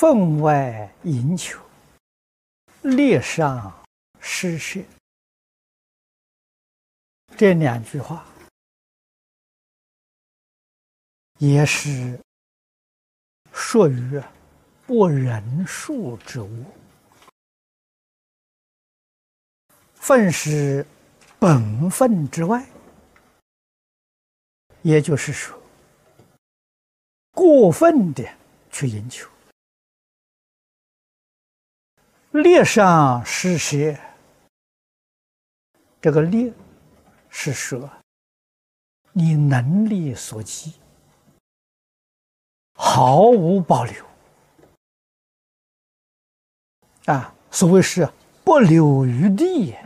分外淫求，劣上施舍。这两句话也是属于不仁恕之物。分是本分之外，也就是说，过分的去赢求，劣上施舍。这个劣。是说，你能力所及，毫无保留啊！所谓是不留余地，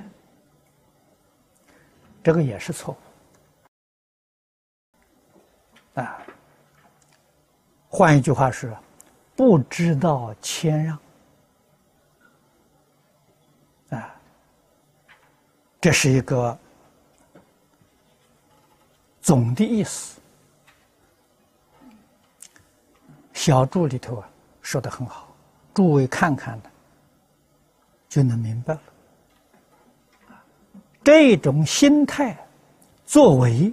这个也是错误啊。换一句话是，不知道谦让这是一个。总的意思，小注里头啊说的很好，诸位看看呢，就能明白了。这种心态、作为，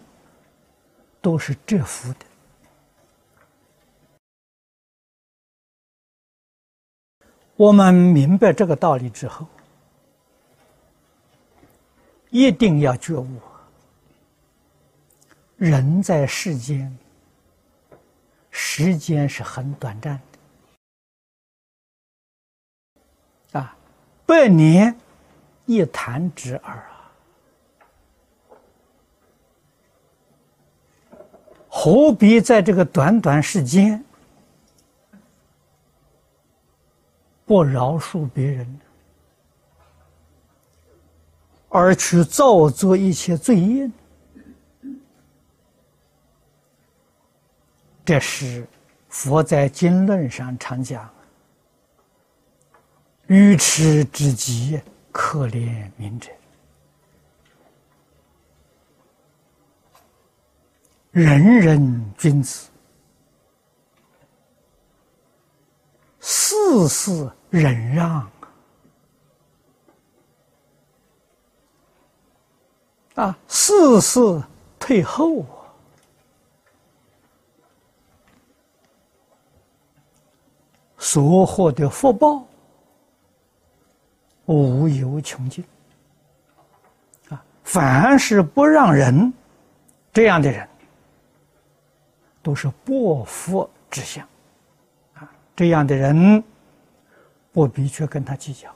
都是折服的。我们明白这个道理之后，一定要觉悟。人在世间，时间是很短暂的，啊，百年一弹指耳啊，何必在这个短短时间不饶恕别人，而去造作一切罪业？这是佛在经论上常讲：“愚痴之极，可怜悯者；人人君子，事事忍让啊，事事退后。”所获的福报无有穷尽啊！凡是不让人这样的人，都是薄福之相啊！这样的人不必去跟他计较。